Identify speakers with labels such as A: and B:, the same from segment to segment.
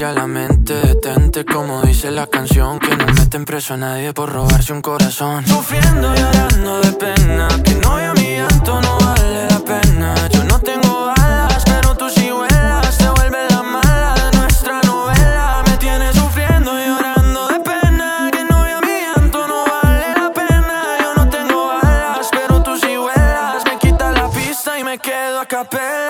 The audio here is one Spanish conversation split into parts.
A: destruya la mente. Detente como dice la canción. Que no meten preso a nadie por robarse un corazón. Sufriendo, llorando de pena. Que no a mi llanto no vale la pena. Yo no tengo alas, pero tú sí vuelas. Te vuelve la mala de nuestra novela. Me tienes sufriendo, llorando de pena. Que no a mi llanto no vale la pena. Yo no tengo alas, pero tú sí vuelas. Me quita la pista y me quedo a capela.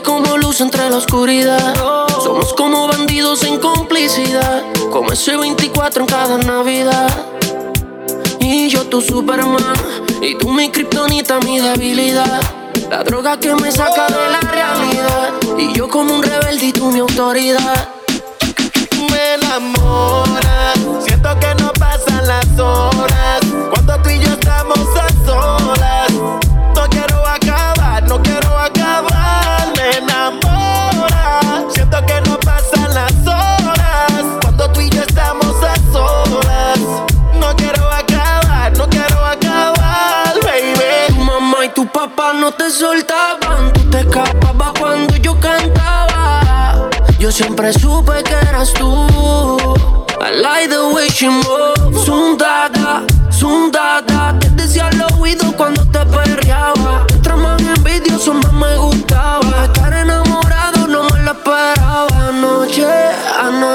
B: Como luz entre la oscuridad. Somos como bandidos en complicidad. Como ese 24 en cada Navidad. Y yo tu Superman. Y tú mi kriptonita, mi debilidad. La droga que me saca de la realidad. Y yo como un rebelde y tú mi autoridad.
C: me enamora. Siento que no pasan las horas. Cuando tú y yo estamos a solas. No quiero acabar, no quiero enamora. Siento que no pasan las horas. Cuando tú y yo estamos a solas. No quiero acabar, no quiero acabar, baby.
B: Tu mamá y tu papá no te soltaban. Tú te escapabas cuando yo cantaba. Yo siempre supe que eras tú. I like the way she moves. Sundada, sundada. Te decía al oído cuando te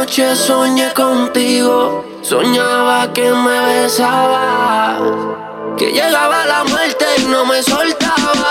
B: anoche soñé contigo. Soñaba que me besabas. Que llegaba la muerte y no me soltaba.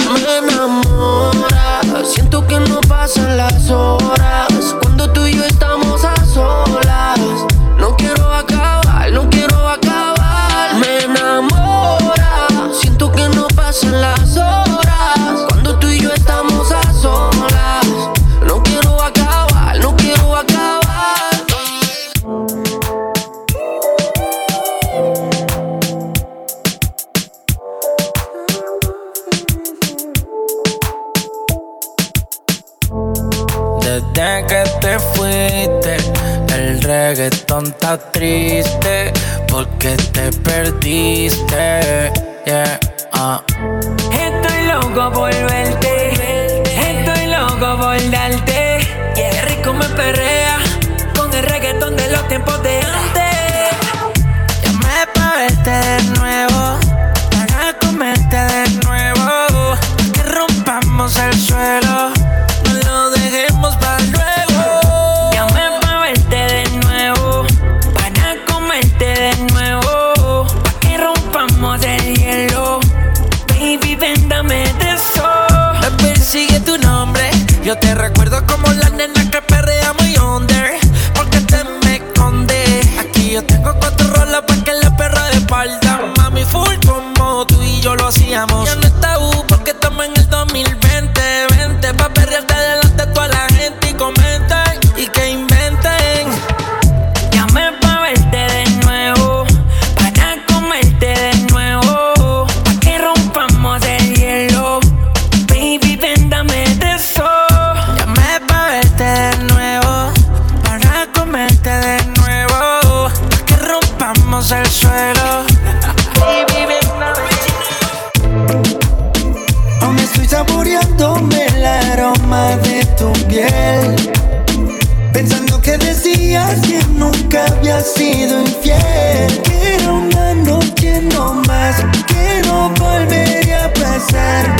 D: Sido infiel. Era una noche no más, que no volvería a pasar.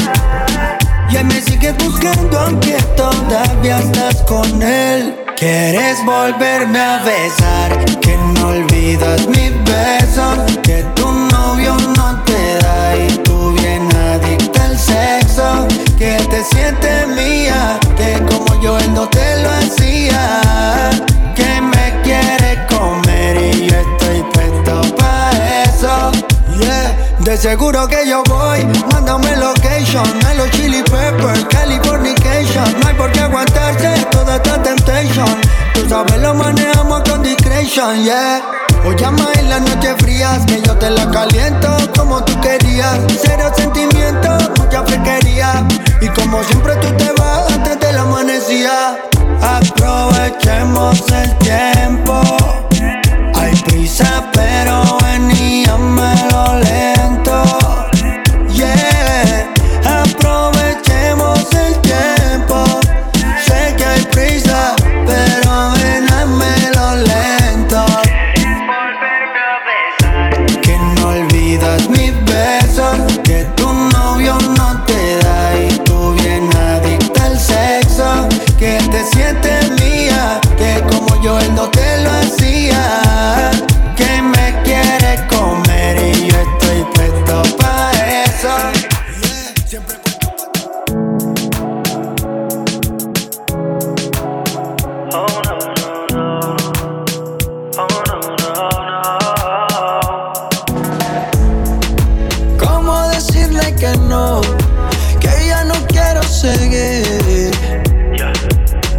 D: Ya me sigues buscando aunque todavía estás con él. Quieres volverme a besar, que no olvidas mis besos, que tu novio no te da y tú bien adicta al sexo, que te sientes mía, que como yo él no te seguro que yo voy, mándame location A los chili peppers, Californication. No hay por qué aguantarse toda esta temptation. Tú sabes lo manejamos con discretion, yeah. O llama en las noches frías Que yo te la caliento como tú querías. Cero sentimiento, mucha fresquería. Y como siempre tú te vas antes de la amanecía. Aprovechemos el tiempo. Hay prisa, pero veníamelo lento. Que
C: ya no quiero seguir.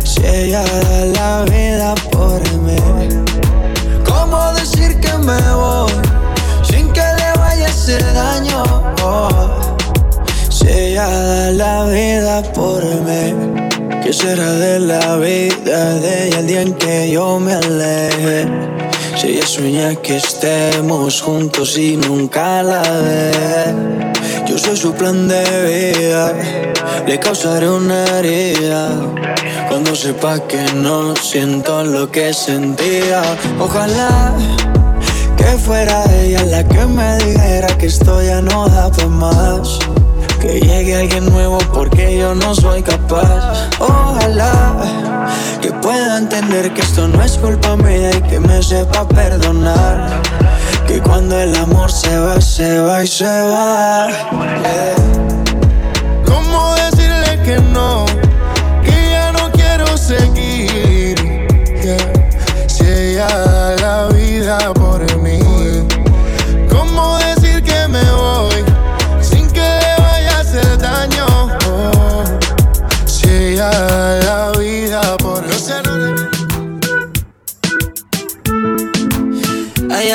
C: Si ella da la vida por mí. ¿Cómo decir que me voy? Sin que le vaya a hacer daño. Si ella da la vida por mí. ¿Qué será de la vida de ella el día en que yo me aleje? Si ella sueña que estemos juntos y nunca la ve. Yo soy su plan de vida, le causaré una herida. Cuando sepa que no siento lo que sentía, ojalá que fuera ella la que me dijera que esto ya no da pa' más. Que llegue alguien nuevo porque yo no soy capaz. Ojalá que pueda entender que esto no es culpa mía y que me sepa perdonar. Que cuando el amor se va, se va y se va. Yeah.
E: ¿Cómo decirle que no?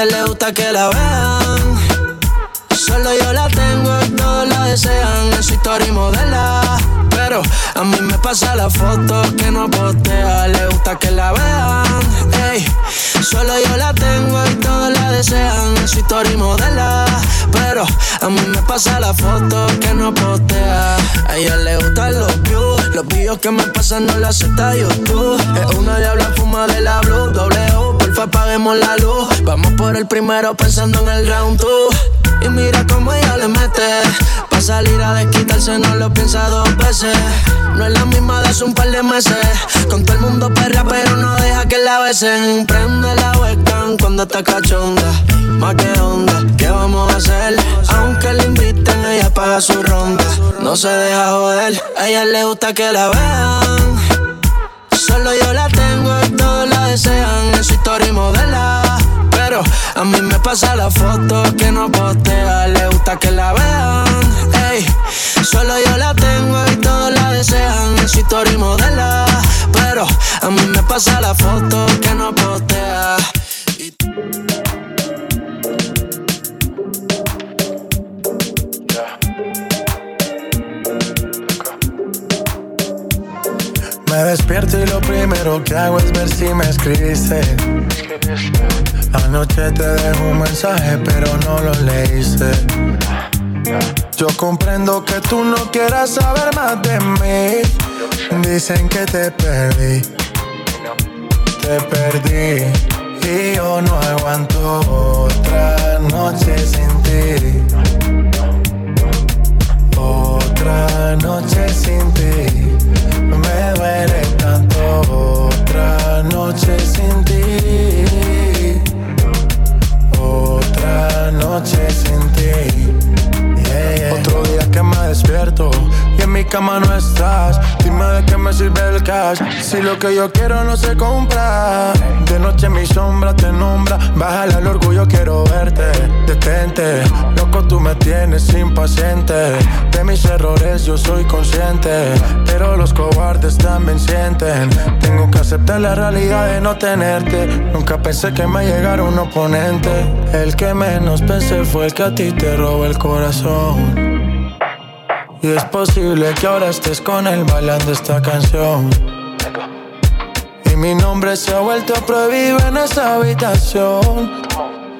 E: Le
C: gusta que la vean. Solo yo la tengo todos la desean. En su historia y modela. Pero a mí me pasa la foto que no postea. Le gusta que la vean. Ey, solo yo la tengo y todos la desean. Su historia y modela. Pero a mí me pasa la foto que no postea. A ella le gustan los views. Los videos que me pasan no la acepta YouTube. Es una diabla fuma de la blue. Doble U, porfa apaguemos la luz. Vamos por el primero pensando en el round two. Y mira cómo ella le mete. Pa' salir a desquitarse no lo piensa dos veces. No es la misma de hace un par de meses. Con todo el mundo perra, pero no deja que la besen. Prende la webcam cuando está cachonda. Más que onda, ¿qué vamos a hacer? Aunque le inviten, ella paga su ronda. No se deja joder, a ella le gusta que la vean. Pasa la foto que no postea, le gusta que la vean. Ey, solo yo la tengo y todos la desean. Es historia y modela, pero a mí me pasa la foto que no postea.
F: Me despierto y lo primero que hago es ver si me escribiste. Anoche te dejo un mensaje, pero no lo leíste. Yo comprendo que tú no quieras saber más de mí. Dicen que te perdí. Te perdí. Y yo no aguanto otra noche sin ti. Otra noche sin ti me duele tanto otra noche sin ti. Otra noche sin ti. Otro día que me despierto y en mi cama no estás. Dime de qué me sirve el cash si lo que yo quiero no se compra. De noche mi sombra te nombra. Bájale al orgullo, quiero verte. Detente, loco, tú me tienes impaciente. De mis errores yo soy consciente. Pero los cobardes también sienten. Tengo que aceptar la realidad de no tenerte. Nunca pensé que me llegara un oponente. El que menos pensé fue el que a ti te robó el corazón. Y es posible que ahora estés con él bailando esta canción. Y mi nombre se ha vuelto prohibido en esta habitación.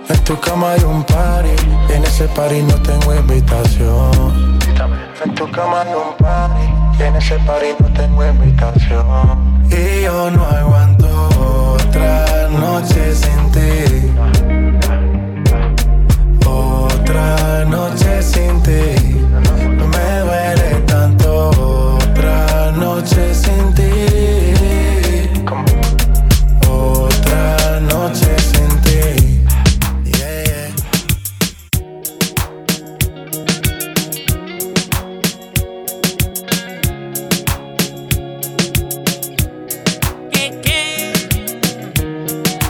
F: En tu cama hay un party, y en ese party no tengo invitación. En tu cama hay un party, y en ese party no tengo invitación. Y yo no aguanto otra noche sin ti. Otra noche sin ti me duele tanto otra noche sin ti. Otra noche sin ti.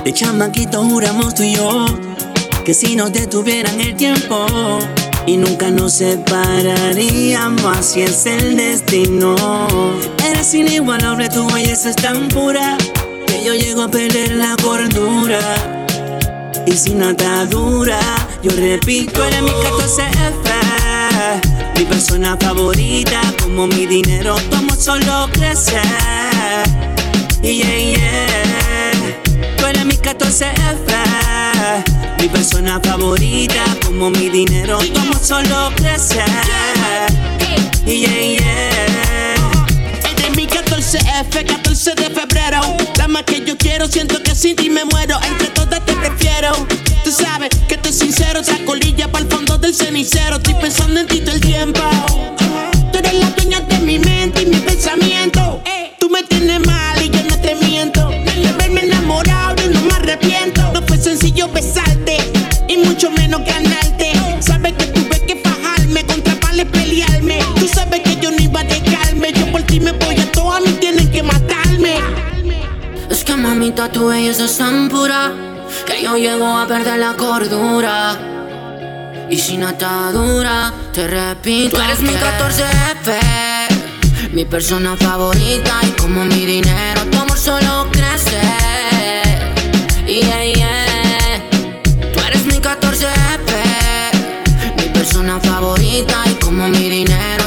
G: De chamaquito juramos tú y yo que si nos detuvieran el tiempo y nunca nos separaríamos, así es el destino. Eres inigualable, tu belleza es tan pura que yo llego a perder la cordura. Y sin atadura, yo repito, eres mi 14F, mi persona favorita, como mi dinero, tomo solo crecer. Yeah, yeah, tú eres mi 14F mi persona favorita, como mi dinero, como solo crecer. Yeah, yeah.
H: Es de mi 14F, 14 de febrero. La más que yo quiero, siento que sin ti me muero. Entre todas te prefiero. Tú sabes que estoy sincero, saco lilla para el fondo del cenicero. Estoy pensando en ti todo el tiempo. Tú eres la dueña de mi mente y mi pensamiento. Tú me tienes mal y yo no te
I: tu belleza es tan pura que yo llego a perder la cordura. Y sin atadura, te repito, tú eres mi 14F, mi persona favorita y como mi dinero, tu amor solo crece. Yeah, yeah. Tú eres mi 14F, mi persona favorita y como mi dinero,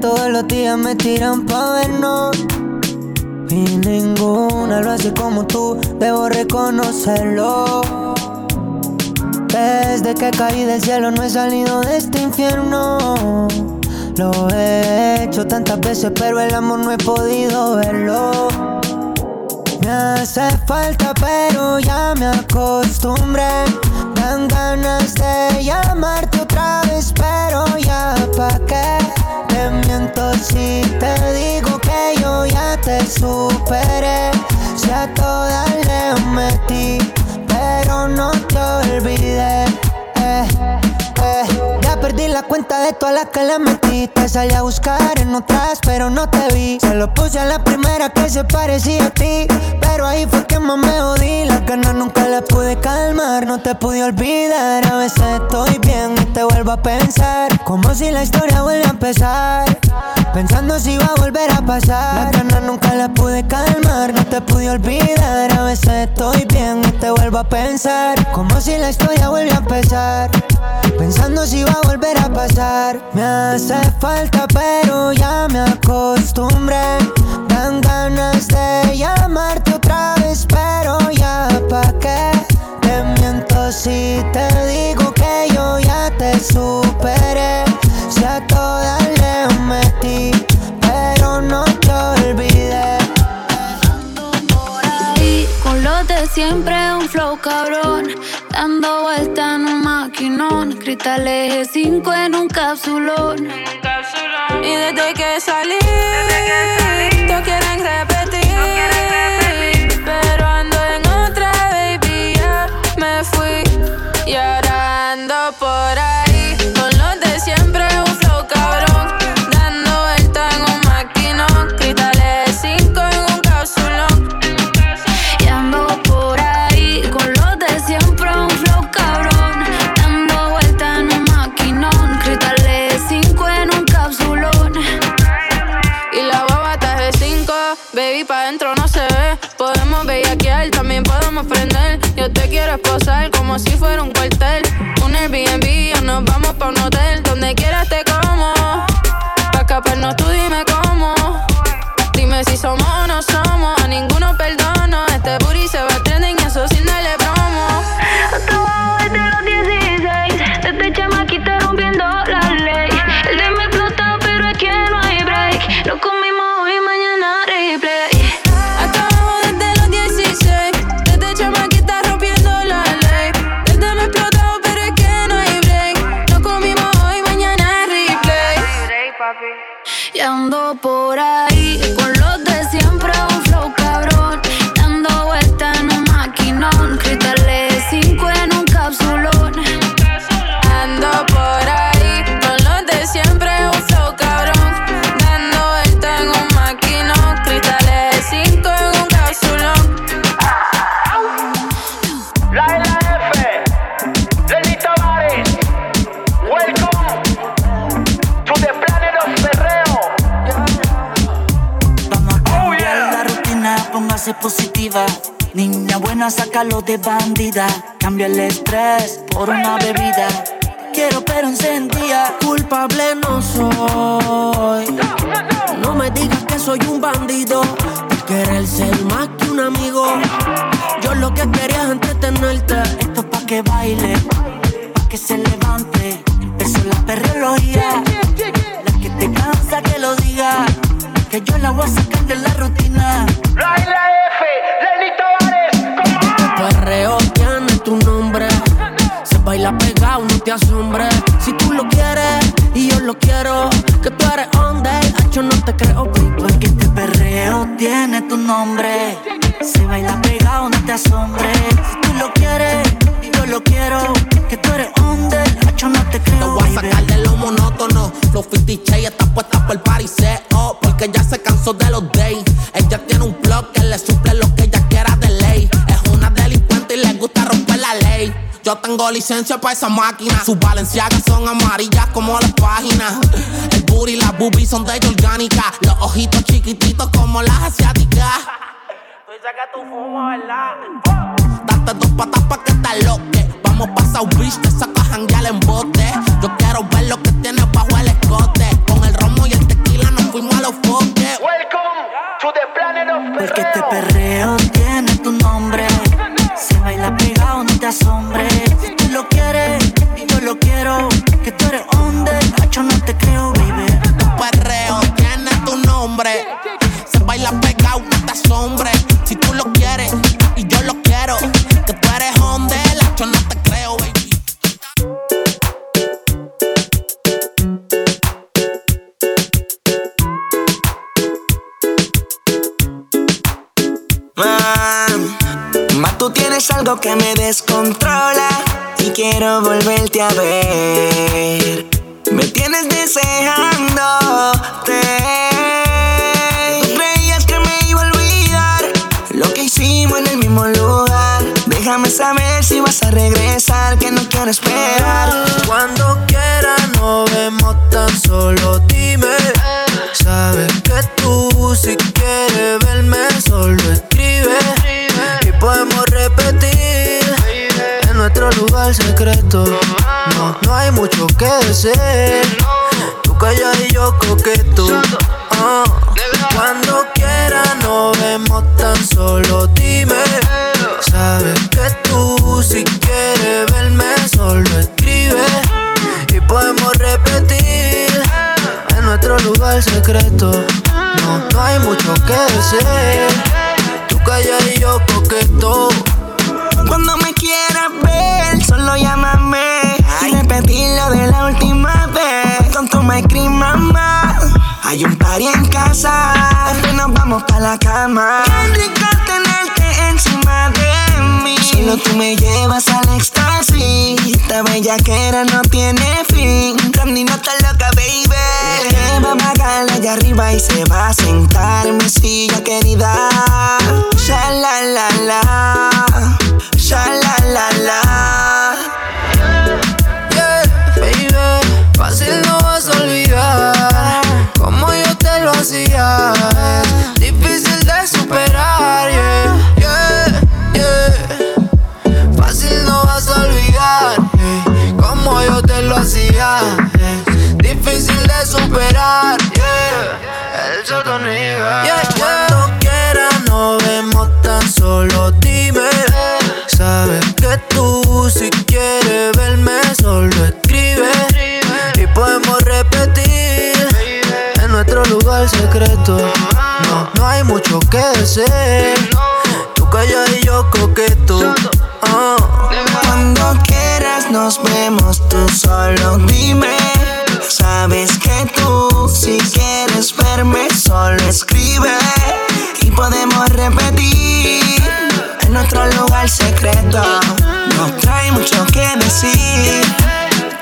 J: todos los días me tiran pa' vernos. Y ninguna lo hace como tú, debo reconocerlo. Desde que caí del cielo no he salido de este infierno. Lo he hecho tantas veces, pero el amor no he podido verlo. Me hace falta, pero ya me acostumbré. Dan ganas de llamarte si te digo que yo ya te superé. Si a todas le metí, pero olvidé. Eh, eh. La cuenta de todas las que le metí. Te salí a buscar en otras, pero no te vi. Se lo puse a la primera que se parecía a ti. Pero ahí fue que más me jodí. Las ganas nunca las pude calmar. No te pude olvidar. A veces estoy bien y te vuelvo a pensar. Como si la historia vuelve a empezar. Pensando si va a volver a pasar. Las ganas nunca las pude calmar. No te pude olvidar. A veces estoy bien y te vuelvo a pensar. Como si la historia vuelve a empezar. Pensando si va a volver a pasar. Me hace falta, pero ya me acostumbré. Dan ganas de llamarte otra vez, pero ya pa' qué. Te miento si te digo que yo ya te superé. Si a todas le metí, pero no te olvidé.
K: Y con los de siempre un flow cabrón. Dando vuelta en un maquinón. Cristal eje 5 en un capsulón. Y desde que salí, todos quieren repetir.
L: Como si fuera un cuartel. Un Airbnb o nos vamos pa' un hotel. Donde quieras te como. Pa' escaparnos tú Y
K: ando por ahí con los de siempre, un flow cabrón. Dando vuelta en un maquinón. Cristales
M: Buena, sácalo de bandida. Cambia el estrés por una bebida. Quiero pero encendida.
N: Culpable no soy. No me digas que soy un bandido. Querer ser más que un amigo. Yo lo que quería es entretenerte.
M: Esto es pa' que baile, pa' que se levante. Empezó la perreología. La que te cansa que lo diga. Que yo la voy a sacar de la rutina.
C: La F, Lenny
N: tu nombre. Se baila pegado, no te asombres. Si tú lo quieres y yo lo quiero, que tú eres under, yo no te creo, baby.
M: Porque este perreo tiene tu nombre. Se baila pegado, no te asombres. Si tú lo quieres y yo lo quiero, que tú eres yo no te
N: Te
M: creo,
N: voy a sacar de lo monótono. Los 50 Shades está puesta por el pariseo. Porque ya se cansó de los days. Ella tiene un blog que le suple lo que ella Yo tengo licencia para esa máquina. Sus valenciagas son amarillas como las páginas. El booty y las boobies son de ella orgánica. Los ojitos chiquititos como las asiáticas. Date dos patas pa' que te loque. Vamos pa' South Beach, te saco a janguear en bote. Yo quiero ver lo que tienes
B: hay mucho que decir. Tú callas y yo coqueto. Ah, cuando quieras nos vemos tan solo, dime. Sabes que tú si quieres verme solo escribe y podemos repetir en nuestro lugar secreto. No, no hay mucho que decir. Tú callas y yo coqueto.
M: Hay un party en casa, nos vamos pa' la cama. Qué rico tenerte encima de mí. Solo tú me llevas al éxtasis. Esta bellaquera no tiene fin. Randy no está loca, baby. Que va a pagarla allá arriba y se va a sentar en mi silla querida. Sha la.
B: Es difícil de superar, yeah, yeah, yeah. Fácil no vas a olvidar yeah, como yo te lo hacía. Es difícil de superar, yeah. El sotoniga. Yeah, Cuando quieras nos vemos tan solo, dime. Sabes que tú si quieres verme solo escribe lugar secreto. No, no hay mucho que decir. Tú callas y yo coqueto. Ah.
M: Cuando quieras nos vemos, tú solo dime. Sabes que tú si quieres verme solo escribe y podemos repetir en nuestro lugar secreto. No trae mucho que decir.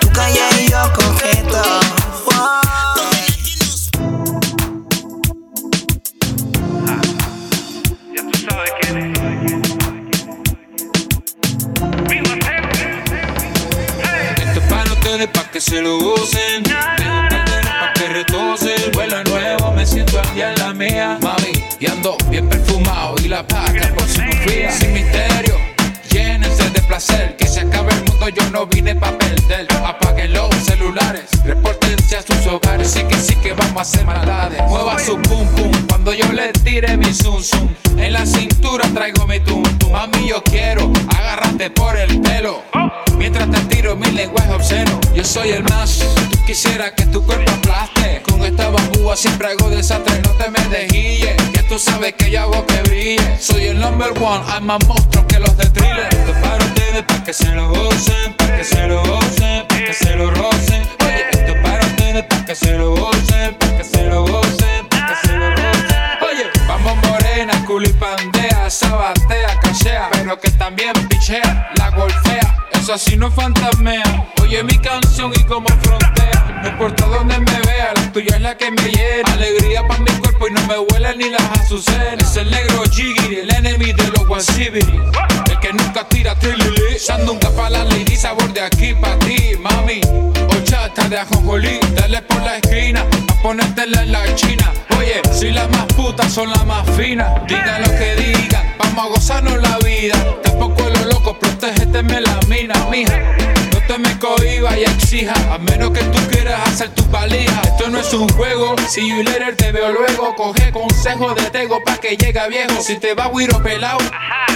M: Tú calla y yo coqueto.
O: Ustedes, pa' que se lo gocen. Tengo carteras pa' que retocen. Vuelo nuevo, me siento al día en la mía. Mami, y ando bien perfumado. Y la paca por si confía. Sin misterio, llénense de placer. Que se acabe el mundo, yo no vine pa' perder. Apaguen los celulares, repórtense a sus hogares. Sí que sí que vamos a hacer maldades. Mueva su pum pum cuando yo le tire mi zum zum. En la cintura traigo mi tum tum. Mami, yo quiero agarrarte por el pelo. Mientras te tiro mi lenguaje obsceno, yo soy el más. Quisiera que tu cuerpo aplaste. Con esta bambúa siempre hago desastre, no te me dejilles. Que tú sabes que yo hago que brille. Soy el number one, hay más monstruos que los de thriller. Esto es para ustedes, pa' que se lo gocen, pa' que se lo gocen, pa' que se lo rocen. Oye, esto es para ustedes, pa' que se lo gocen, pa' que se lo gocen, pa' que se lo rocen. Oye, vamos morena, culipandea, sabatea, cachea, pero que también pichea, la golfea. Así no fantasmea. Oye mi canción y como frontea. No importa dónde me vea, la tuya es la que me llena. Alegría para mi cuerpo y no me huele ni las azucenas. Es el negro Jiggy, el enemy de los Wasibiri. El que nunca tira trilili. Sandunga pa' la lady, sabor de aquí pa' ti, mami. Ochata de ajonjolí, dale por la esquina. Ponértela en la china. Oye, si las más putas son las más finas. Digan lo que digan, vamos a gozarnos la vida. Tampoco lo loco, protégete la mina, mija. No te me cohiba y exija, a menos que tú quieras hacer tu valija. Esto no es un juego, si you later te veo luego. Coge consejo de tego pa' que llegue viejo. Si te va guiro pelado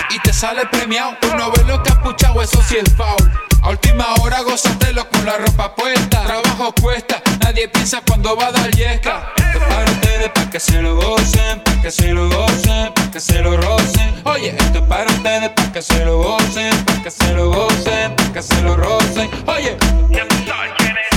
O: y te sale premiado, tú no ves lo que has puchado, eso sí es foul. A última hora gózatelo con la ropa puesta. Trabajo cuesta, nadie piensa cuando va a dar yesca. Esto es para ustedes, pa' que se lo gocen, pa' que se lo gocen, pa' que se lo rocen. Oye, esto es para ustedes, pa' que se lo gocen, pa' que se lo gocen, pa' que se lo rocen. Oye, ya tú sabes quién es.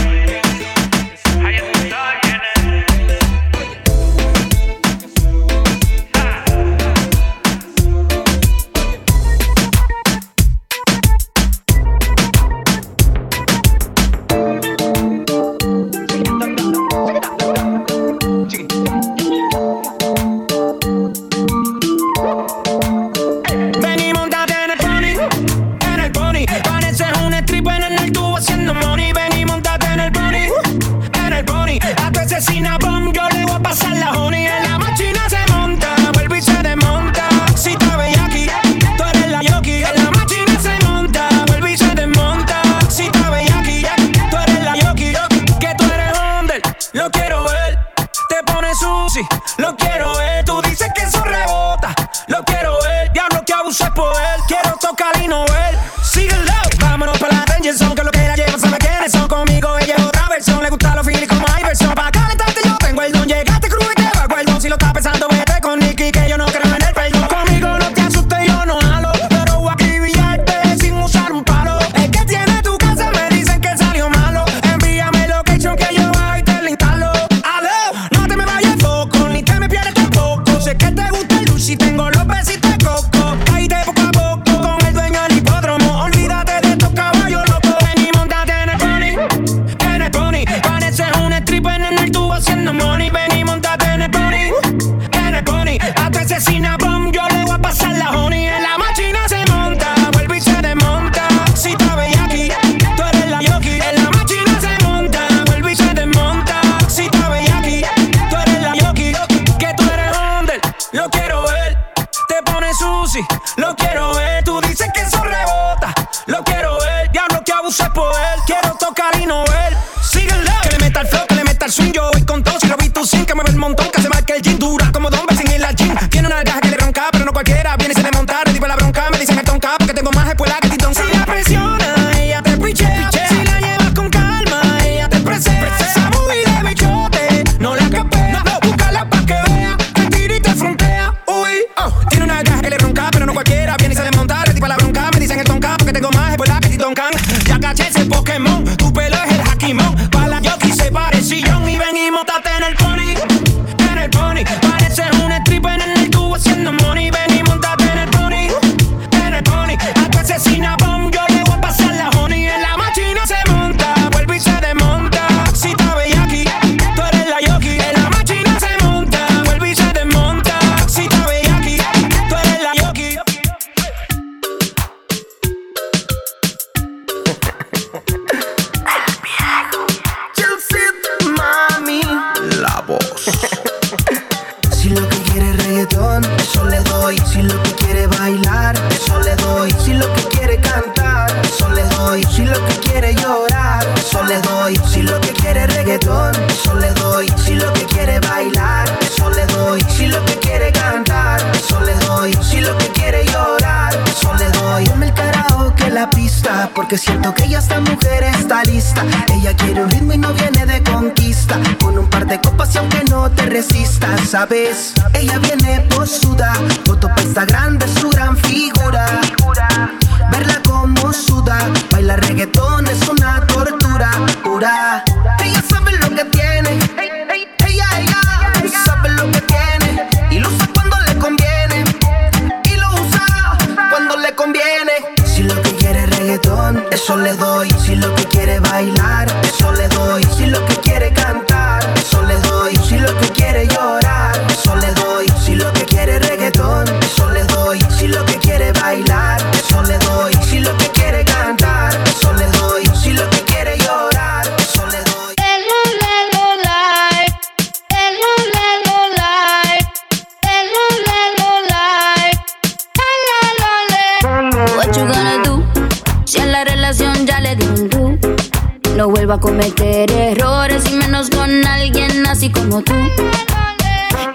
K: A cometer errores y menos con alguien así como tú.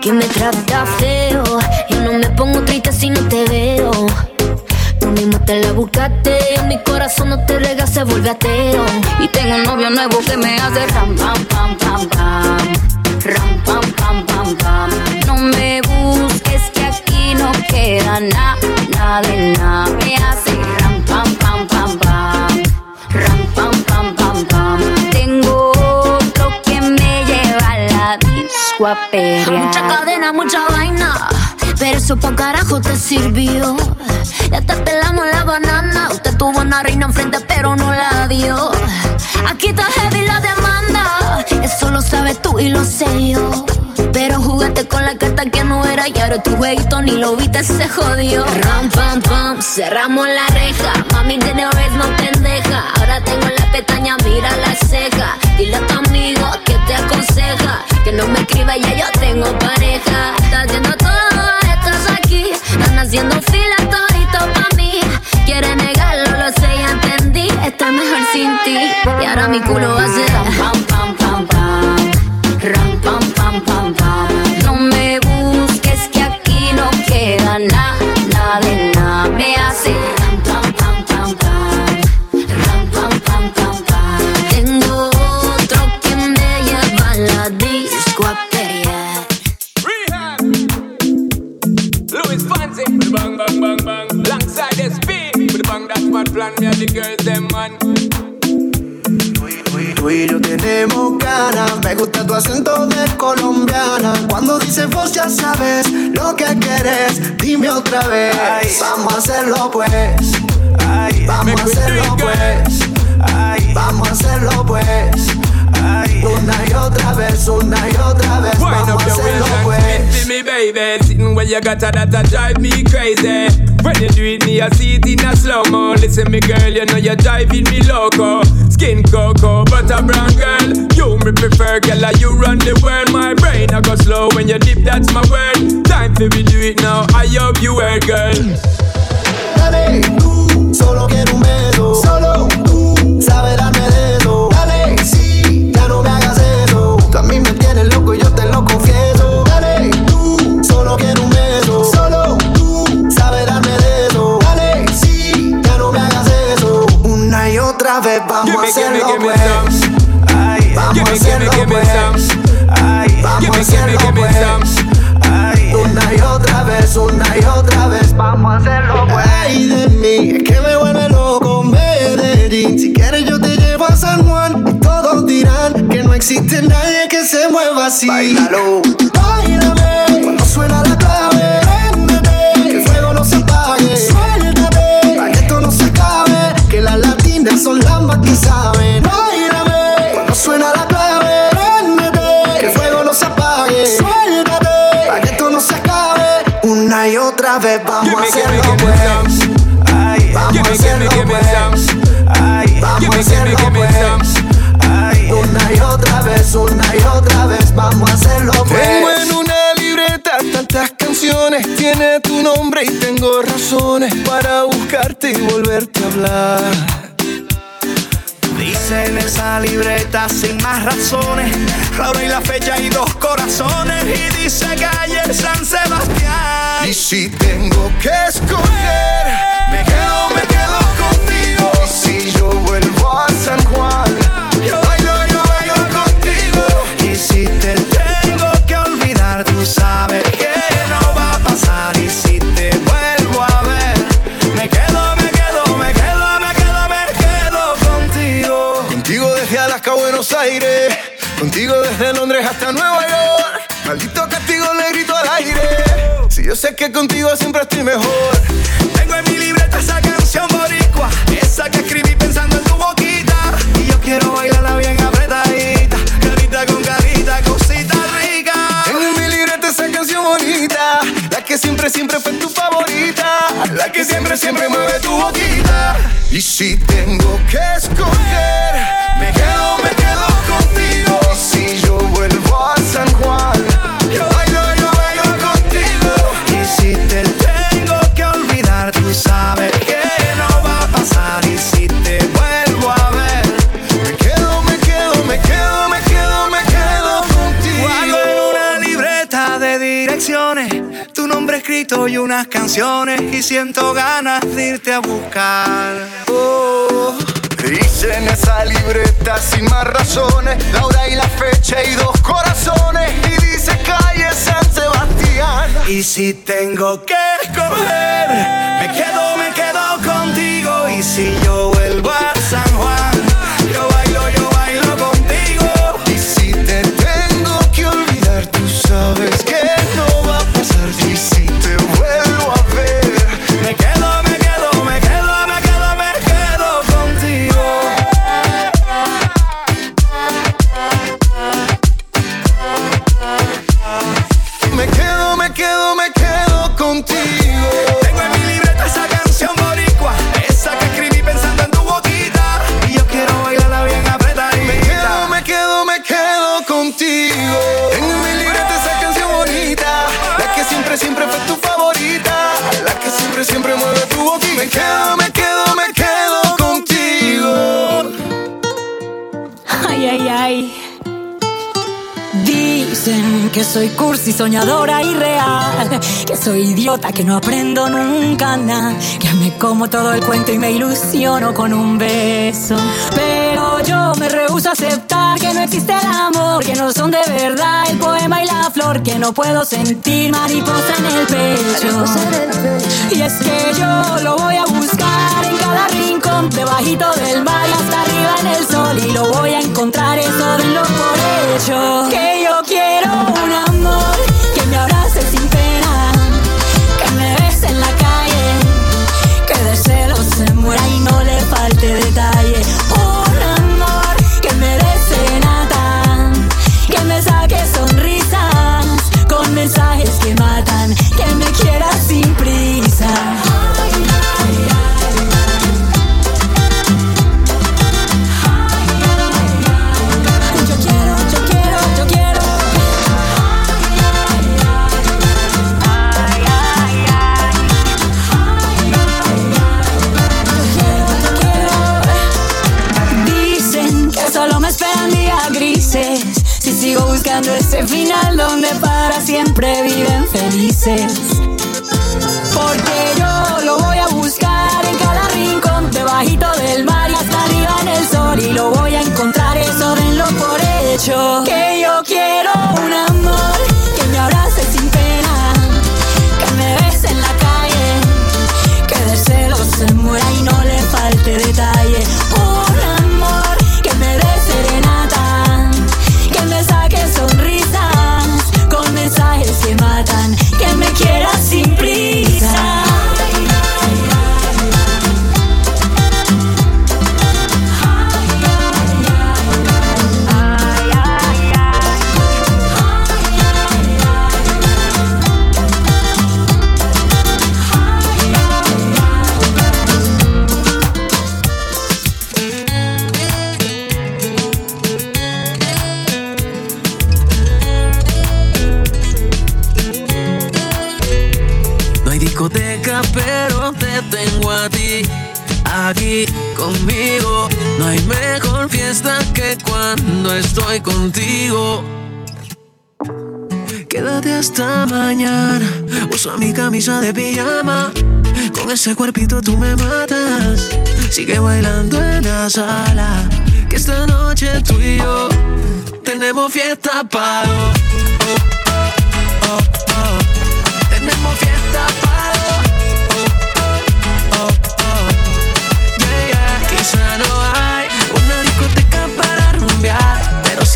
K: Que me trata feo, yo no me pongo triste si no te veo. Tú mismo te la buscaste, mi corazón no te rega, se vuelve ateo. Y tengo un novio nuevo que me hace ram pam pam pam pam. Ram pam pam pam pam. No me busques que aquí no queda nada, nada de nada. Me hace ram
P: Mucha cadena, mucha vaina. Pero eso pa' carajo te sirvió. Ya te pelamos la banana. Usted tuvo una reina enfrente, pero no la dio. Aquí está heavy la demanda. Eso lo sabes tú y lo sé yo. Pero jugaste con la carta que no era y ahora tu jueguito ni lo viste, se jodió. Ram, pam, pam, cerramos la reja. Mami, de vez no pendeja. Ahora tengo la pestaña, mira la ceja. Dile a tu amigo que te aconseja. Que no me escriba, ya yo tengo pareja. Estás haciendo todo, estás aquí. Están haciendo fila todito pa' mí. Quiere negarlo, lo sé, ya entendí. Está mejor sin ti. Y ahora mi culo va a ser pam, pam, pam, pam.
Q: plan. Me and the girls them man.
R: Tú y yo tenemos ganas, me gusta tu acento de colombiana. Cuando dices vos ya sabes lo que quieres, dime otra vez. Vamos a hacerlo pues, vamos a hacerlo pues, vamos a hacerlo pues. Una y otra vez, una y otra vez, vamos a hacerlo pues.
Q: me, baby. Sitting where you got that, that drive me crazy. When you do it, me, I see it in a slow mo. Listen, me girl, you know you're driving me loco. Skin cocoa, butter brown girl. You me prefer, girl, like you run the world. My brain, I go slow when you dip, that's my word. Time for me do it now. I hope you heard, girl.
R: Dale, tú, solo quiero un beso. Solo vez vamos
Q: Gimme,
R: a hacerlo
Q: gimme
R: pues. Ay, vamos a hacerlo
Q: gimme
R: pues.
Q: some.
R: Ay, vamos a hacerlo
Q: gimme
R: pues.
Q: some.
R: Ay, una y otra vez, una y otra vez, vamos a hacerlo pues. Ay, de mí, es que me vuelve loco Medellín. Si quieres yo te llevo a San Juan y todos dirán que no existe nadie que se mueva así. Bailalo, bailame, cuando suena Hacerlo pues. Ay, una y otra vez, una y otra vez, vamos a hacerlo pues.
E: Tengo en una libreta tantas canciones, tiene tu nombre y tengo razones para buscarte y volverte a hablar.
D: Dice en esa libreta sin más razones La hora y la fecha y dos corazones Y dice calle San Sebastián
E: Y si tengo que escoger,
D: Me quedo, me quedo contigo
E: San Juan,
D: Yo bailo, yo bailo contigo Y si te tengo que olvidar Tú sabes que no va a pasar Y si te vuelvo a ver Me quedo, me quedo, me quedo, me quedo, me quedo contigo
E: contigo desde Alaska a Buenos Aires, contigo desde Londres hasta Nueva York. Maldito castigo le grito al aire. Si yo sé que contigo siempre estoy mejor.
D: Tengo en
E: siempre, siempre fue tu favorita, la que siempre, siempre mueve tu boquita. Y si tengo que escoger,
D: Me quedo, me quedo contigo
E: si yo vuelvo a San Juan,
D: escrito y unas canciones Y siento ganas de irte a buscar.
E: Oh, Dice en esa libreta sin más razones la hora y la fecha y dos corazones y dice calle San Sebastián.
D: Y si tengo que escoger Me quedo, me quedo contigo Y si yo vuelvo a San Juan Yo bailo, yo bailo contigo.
E: Y si te tengo que olvidar, tú sabes que
S: soy cursi, soñadora y real. Que soy idiota, que no aprendo nunca nada. Que me como todo el cuento y me ilusiono con un beso. Pero yo me rehúso a aceptar que no existe el amor. Que no son de verdad el poema y la flor. Que no puedo sentir mariposa en el pecho. Y es que yo lo voy a buscar en cada rincón, debajito del mar y hasta arriba en el sol. Y lo voy a encontrar, eso denlo por hecho. Que yo quiero un amor donde para siempre viven felices.
T: Contigo. Quédate hasta mañana. Uso mi camisa de pijama. Con ese cuerpito tú me matas. Sigue bailando en la sala. Que esta noche tú y yo tenemos fiesta para. Oh, oh, oh. Tenemos fiesta para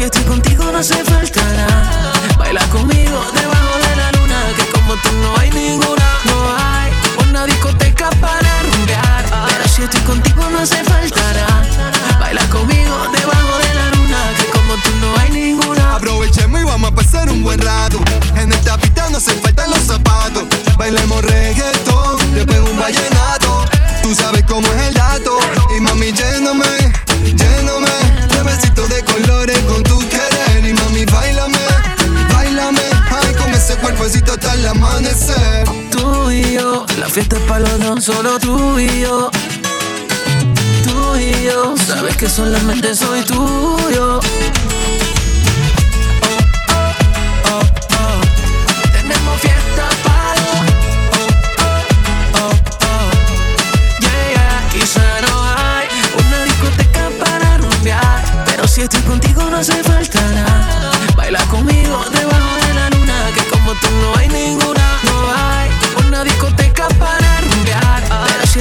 T: si estoy contigo no hace falta nada. Baila conmigo debajo de la luna. Que como tú no hay ninguna. No hay una discoteca para rumbear. Pero si estoy contigo no hace falta nada. Baila conmigo debajo de la luna. Que como tú no hay ninguna.
U: Aprovechemos y vamos a pasar un buen rato. En esta pista no se faltan los zapatos. Bailemos reggaetón,
T: yo, la fiesta es para los dos, solo tú y yo. Tú y yo, sabes que solamente soy tuyo. Tenemos fiesta para. Oh, oh, oh. Yeah, yeah. Quizá no hay una discoteca para rumbear, pero si estoy contigo no hace falta nada. Baila conmigo debajo de la luna, que como tú no hay ninguna.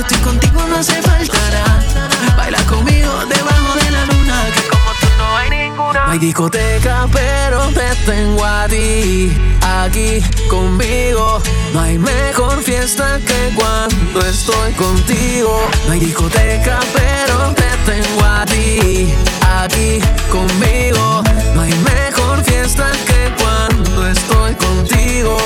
T: Estoy contigo no hace falta nada. Baila conmigo debajo de la luna, que como tú no hay ninguna. No hay discoteca, pero te tengo a ti aquí conmigo. No hay mejor fiesta que cuando estoy contigo. No hay discoteca, pero te tengo a ti aquí conmigo. No hay mejor fiesta que cuando estoy contigo.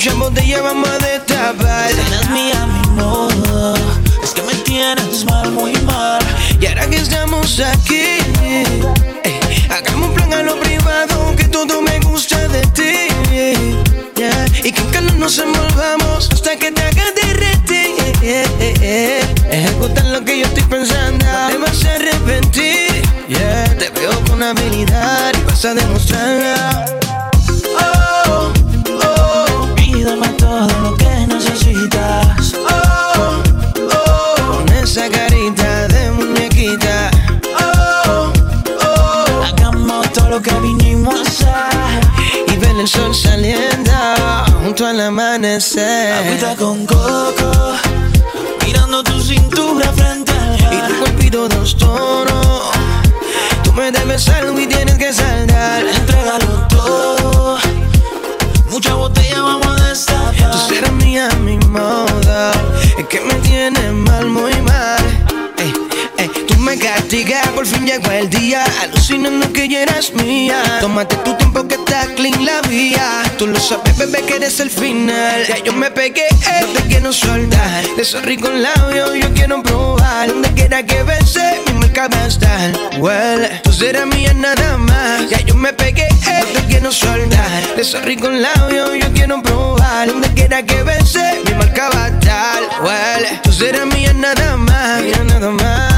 J: Muchas botellas vamos a destapar.
T: Tienes mía a mi modo. Es que me tienes mal, muy mal.
J: Y ahora que estamos aquí, eh, hagamos un plan a lo privado que todo me gusta de ti. yeah.
V: y con calor nos envolvamos hasta que te hagas derretir. Ejecutar lo que yo estoy pensando, te vas a arrepentir. Te veo con habilidad amanecer.
T: Agüita con coco, mirando tu cintura frente al mar.
V: Y tu cuerpito dos tonos. Tú me debes algo y tienes que saldar.
T: Entrégalo todo. Mucha botella vamos a destapar.
V: Tú serás mía mi moda. Es que me tienes mal, muy mal. Me castigas, por fin llegó el día. Alucinando que ya eras mía. Tómate tu tiempo que está clean la vía. Tú lo sabes, bebé, que eres el final. Ya yo me pegué, eh, te quiero soltar. De esos ricos labios yo quiero probar. Donde quiera que bese, mi marca va a estar. Huele, tú serás mía nada más. Ya yo me pegué, eh, te quiero soltar. De esos ricos labios yo quiero probar. Donde quiera que bese, mi marca va a estar. Huele, tú serás. Mía nada más.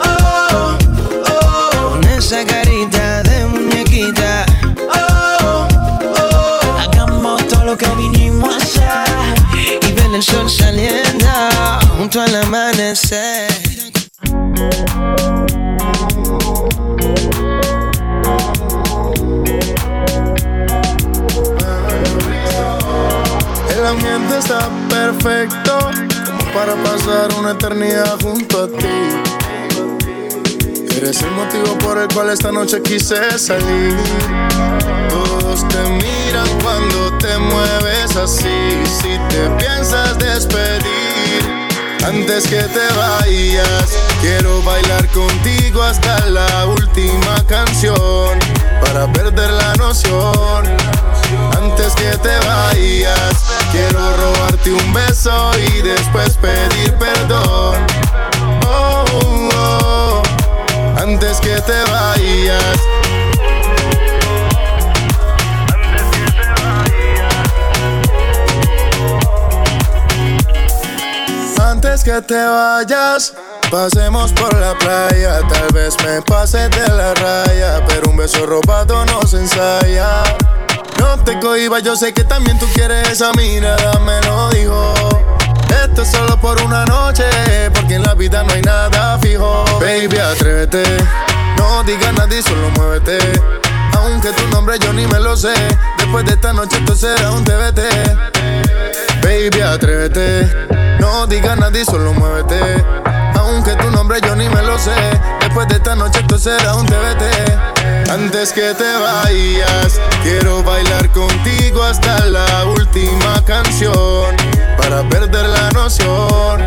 V: Oh, oh. Con esa carita de muñequita. Oh, oh.
T: Hagamos todo lo que vinimos a hacer
V: y ver el sol saliendo junto al amanecer.
E: El ambiente está perfecto para pasar una eternidad junto a ti. Eres el motivo por el cual esta noche quise salir. Todos te miran cuando te mueves así. Si te piensas despedir, antes que te vayas, quiero bailar contigo hasta la última canción. Para perder la noción. Antes que te vayas, quiero robarte un beso y después pedir perdón. Oh, oh, antes que te vayas. Que te vayas, pasemos por la playa. Tal vez me pase de la raya, pero un beso robado no se ensaya. No te cohibas, yo sé que también tú quieres esa mirada, me lo dijo. Esto es solo por una noche, porque en la vida no hay nada fijo. Baby, atrévete, no digas nada y solo muévete. Aunque tu nombre yo ni me lo sé, después de esta noche esto será un TBT. Baby, atrévete, no digas nada y solo muévete. Aunque tu nombre yo ni me lo sé, después de esta noche esto será un TBT. Antes que te vayas, quiero bailar contigo hasta la última canción. Para perder la noción.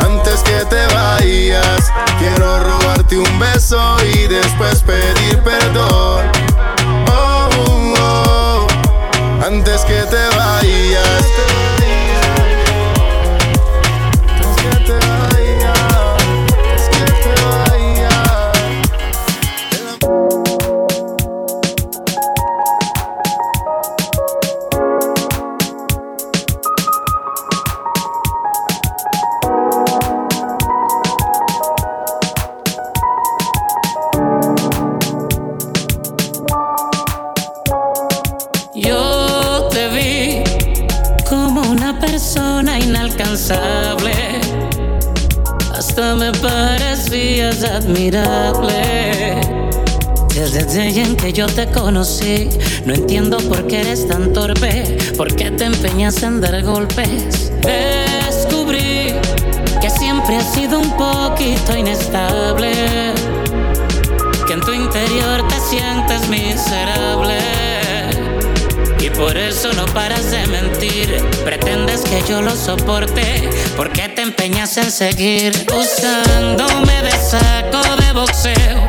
E: Antes que te vayas, quiero robarte un beso y después pedir perdón. Oh, oh, antes que te vayas.
W: Me parecías admirable. Desde el día en que yo te conocí, no entiendo por qué eres tan torpe, por qué te empeñas en dar golpes. Descubrí que siempre has sido un poquito inestable, que en tu interior te sientes miserable. Y por eso no paras de mentir. Pretendes que yo lo soporte. ¿Por qué te empeñas en seguir usándome de saco de boxeo?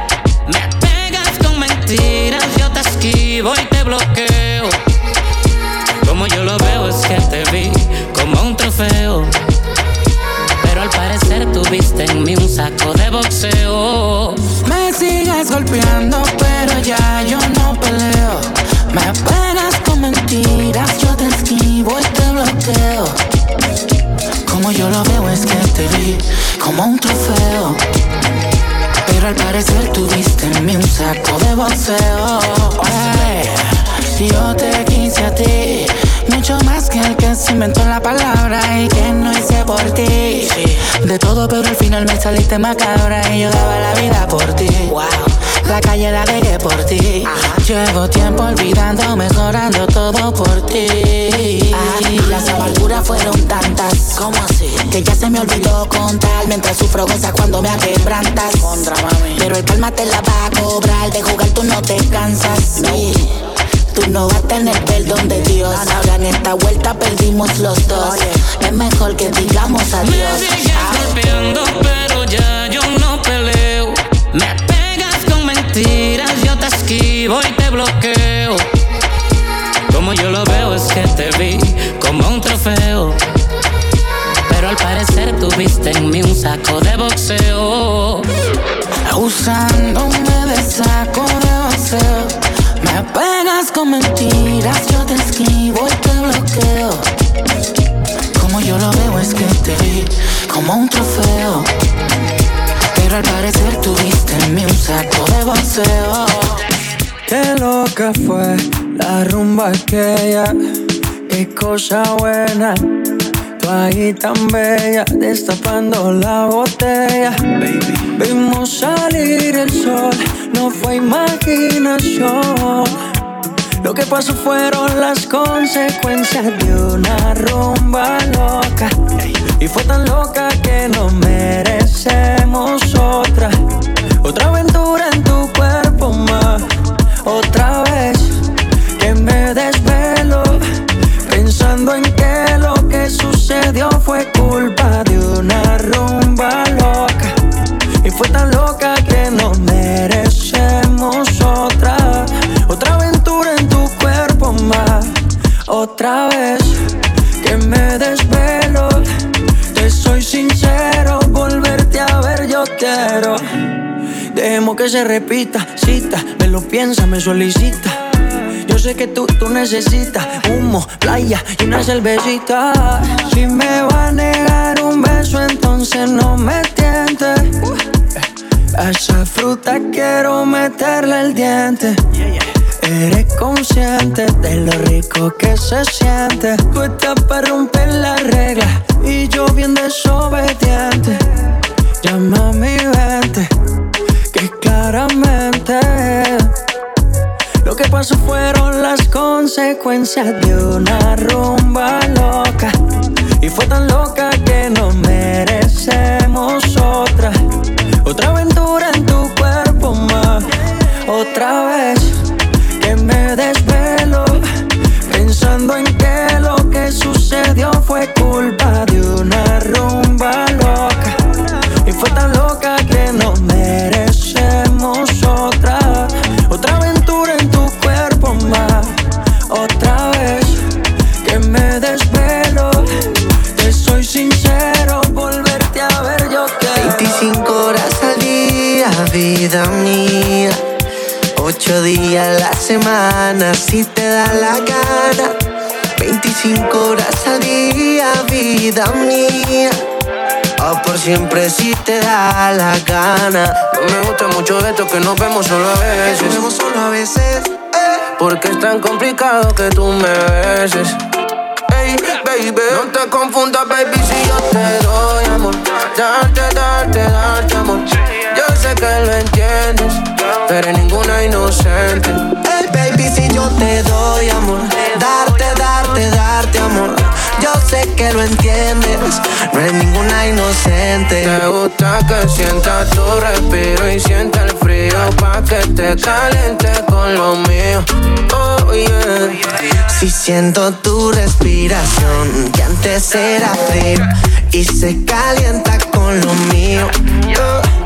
W: Me pegas con mentiras, yo te esquivo y te bloqueo. Como yo lo veo es que te vi como un trofeo. Pero al parecer tuviste en mí un saco de boxeo.
X: Me sigues golpeando, pero ya yo no peleo. Me pegas con mentiras, yo te esquivo y te bloqueo. Como yo lo veo es que te vi como un trofeo. Pero al parecer tuviste en mí un saco de boxeo. yo te quise a ti mucho más que el que se inventó la palabra y que no hice por ti. De todo, pero al final me saliste macabra y yo daba la vida por ti. Wow. La calle la dejé por ti. Llevo tiempo olvidando, mejorando todo por ti.
Y: Y las amarguras fueron tantas.
X: ¿Cómo así?
Y: Que ya se me olvidó contar. Mientras sufro cosas cuando me quebrantas. Pero el calma te la va a cobrar. De jugar tú no te cansas. Tú no vas a tener perdón de Dios. Ahora en esta vuelta perdimos los dos. Es mejor que digamos adiós.
W: Me sigues
Z: aquella, qué cosa buena. Tú ahí tan bella, destapando la botella. Baby. Vimos salir el sol no fue imaginación. Lo que pasó fueron las consecuencias de una rumba loca. Y fue tan loca que no merecemos otra. Otra aventura en tu cuerpo más. Otra vez Pensando en que lo que sucedió fue culpa de una rumba loca. Y fue tan loca que no merecemos otra, otra aventura en tu cuerpo más. Otra vez que me desvelo, te soy sincero, volverte a ver yo quiero. Dejemos que se repita, cita, me lo piensa, me solicita. Sé que tú, tú necesitas humo, playa y una cervecita. Si me va a negar un beso, entonces no me tientes. A esa fruta quiero meterle el diente. Eres consciente de lo rico que se siente. Tú estás para romper la regla y yo bien desobediente. Llama a consecuencias de una rumba loca. Y fue tan loca que no merecemos
M: si te da la gana. 25 horas al día, vida mía. O por siempre si te da la gana.
C: No me gusta mucho esto que nos vemos solo a veces.
M: Nos vemos solo a veces.
C: Porque es tan complicado que tú me beses. Ey, baby, no te confundas, baby, si yo te doy amor. Darte, darte, darte amor. Yo sé que lo entiendes, pero ninguna inocente.
M: Si yo te doy amor, darte, darte, darte amor. Yo sé que lo entiendes, no eres ninguna inocente.
C: Te gusta que sienta tu respiro y sienta el frío pa' que te caliente con lo mío. Oh yeah.
M: Si siento tu respiración, que antes era frío y se calienta con lo mío. Oh,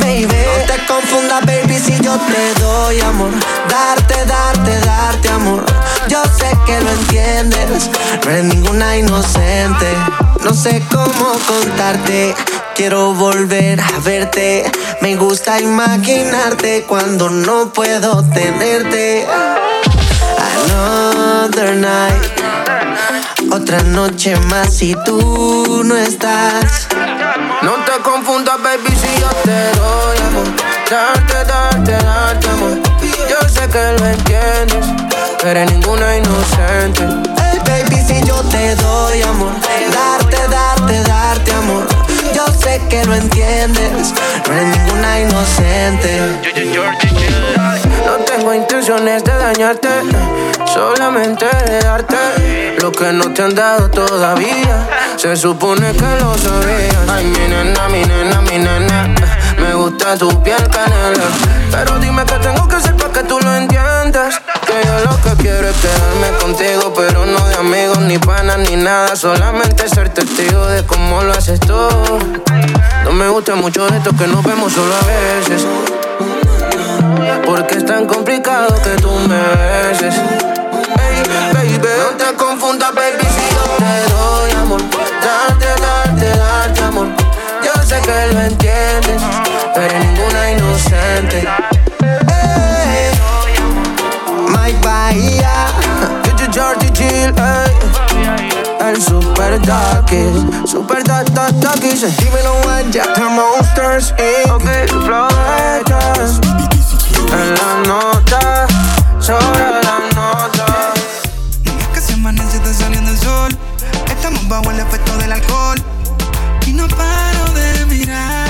M: baby, no te confundas, baby, si yo te doy amor. Darte, darte, darte amor. Yo sé que lo entiendes, no eres ninguna inocente.
R: No sé cómo contarte, quiero volver a verte. Me gusta imaginarte cuando no puedo tenerte. Another night, otra noche más y tú no estás.
C: No te confundas, baby, si yo te doy amor. Darte, darte, darte amor. Yo sé que lo entiendes, pero ninguna inocente.
R: Hey, baby, si yo te doy amor. Darte, darte, darte amor. Yo sé que lo entiendes, no eres ninguna inocente.
C: No tengo intenciones de dañarte, solamente de darte lo que no te han dado todavía. Se supone que lo sabías. Ay, mi nena, mi nena, mi nena. Me gusta tu piel canela. Pero dime qué tengo que hacer para que tú lo entiendas. Que yo lo que quiero es quedarme contigo, pero no de amigos, ni panas, ni nada. Solamente ser testigo de cómo lo haces tú. No me gusta mucho esto que nos vemos solo a veces. Porque es tan complicado que tú me beses. Hey, baby, no te confundas, baby, si yo te doy amor. Darte, darte, darte amor. Yo sé que lo entiendes, pero ninguna inocente. Hey,
R: Mike Bahía,
C: Yo, Georgie Chill, ey. El super ducky, super ducky, ducky. Dímelo, guaya. The Monsters, Inc. Ok, floretas. En la nota, sobre la nota.
D: que se amanece está saliendo el sol. Estamos bajo el efecto del alcohol. Y no paro de mirarte.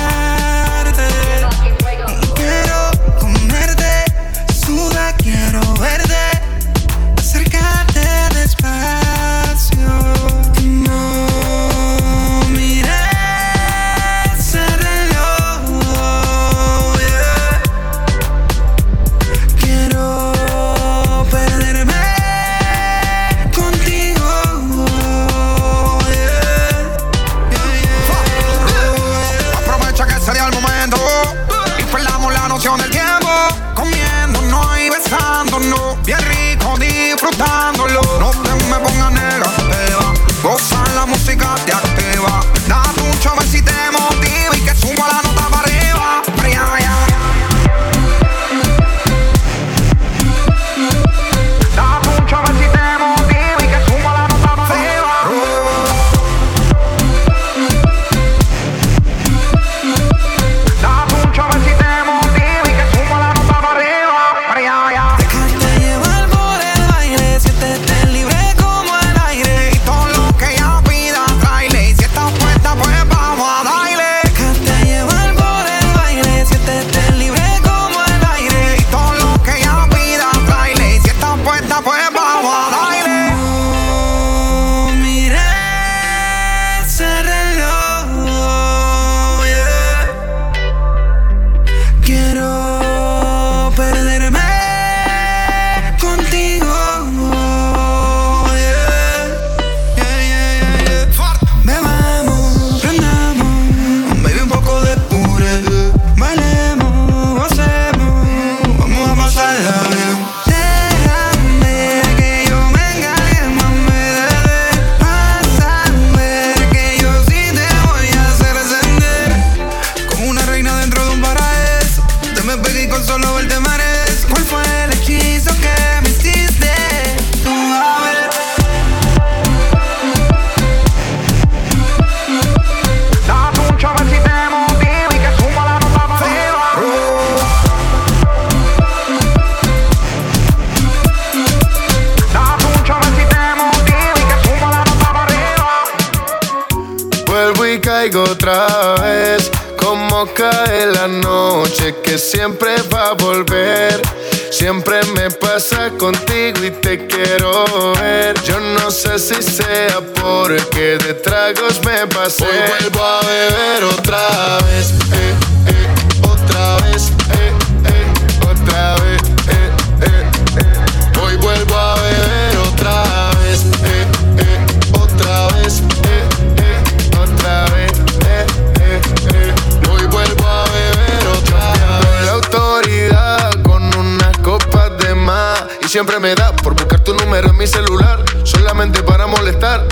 D: hacer.
E: Hoy vuelvo a beber otra vez, eh, eh, otra vez, eh, eh, otra vez, eh, eh, eh. Hoy vuelvo a beber otra vez, eh, eh, otra vez, eh, eh, otra vez, eh, eh, eh. Hoy vuelvo a beber otra vez. La autoridad con unas copas de más y siempre me da por buscar tu número en mi celular solamente para molestar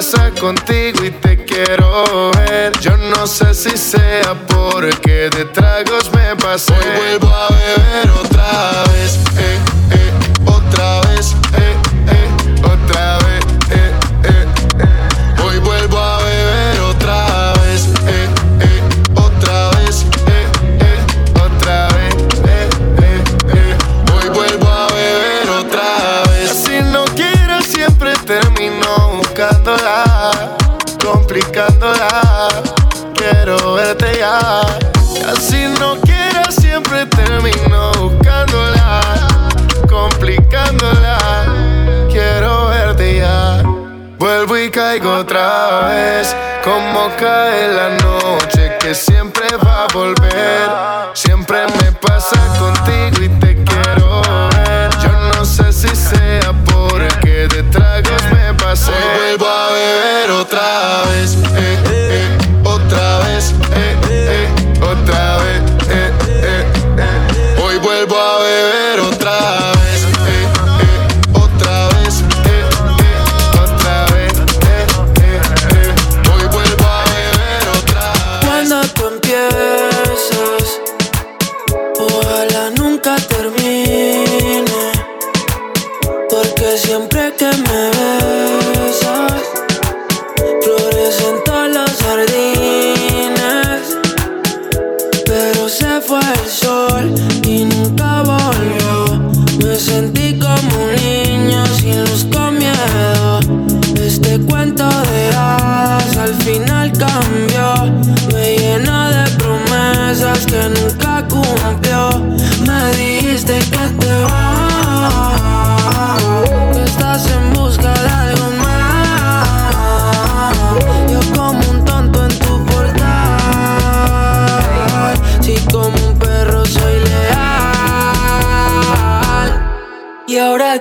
E: casa contigo y te quiero ver. Yo no sé si sea porque de tragos me pasé. Hoy vuelvo a beber otra vez. Eh, eh. otra vez. Como cae la noche que siempre va a volver. Siempre me pasa contigo y te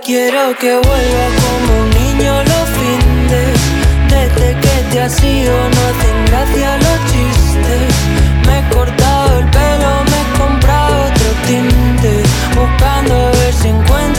E: Quiero
B: que vuelva como un niño los findes. Desde que te has ido no hacen gracia los chistes. Me he cortado el pelo, me he comprado otro tinte. Buscando ver si encuentro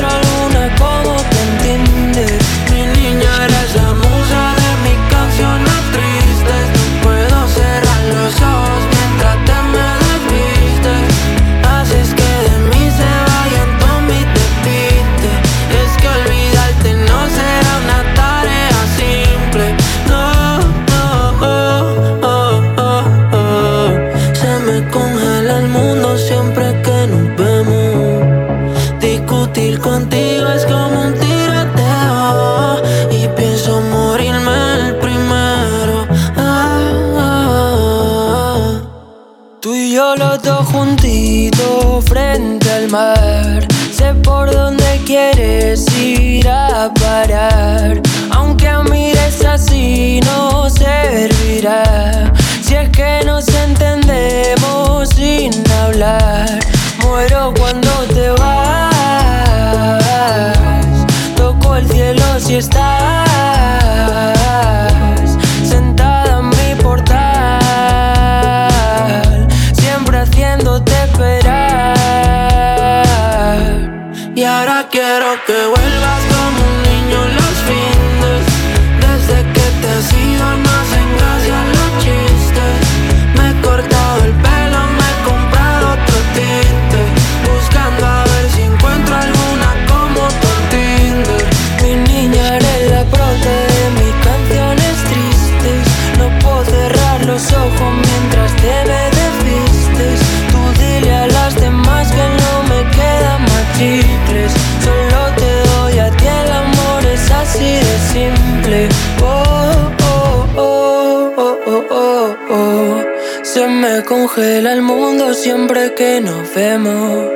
B: Aunque a mí mires así, no servirá. Si es que nos entendemos sin hablar, muero cuando te vas. Toco el cielo si estás sentada en mi portal, siempre haciéndote esperar. Y ahora quiero que vuelvas. me congela el mundo siempre que nos vemos.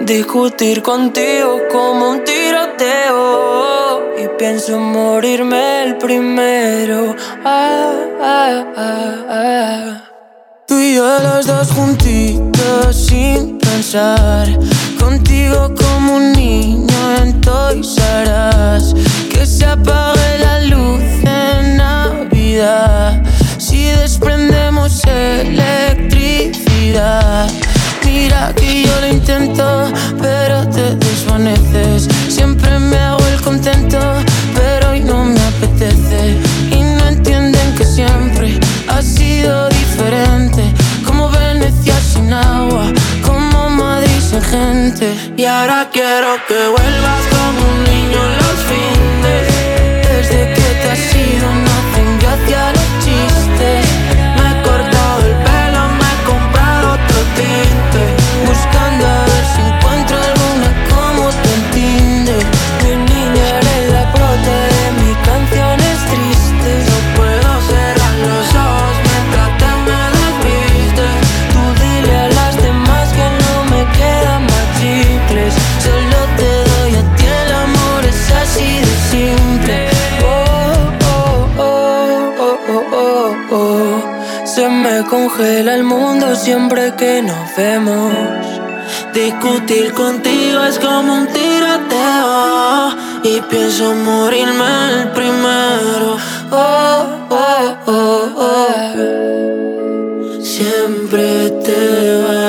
B: Discutir contigo como un tiroteo. Y pienso morirme el primero. Ah, ah, ah, ah, Tú y yo los dos juntitos sin pensar. Y ahora quiero que vuelvas como un niño en los fines. siempre que nos vemos. Discutir contigo es como un tiroteo y pienso morirme el primero. Oh, oh, oh, oh. Siempre te vas.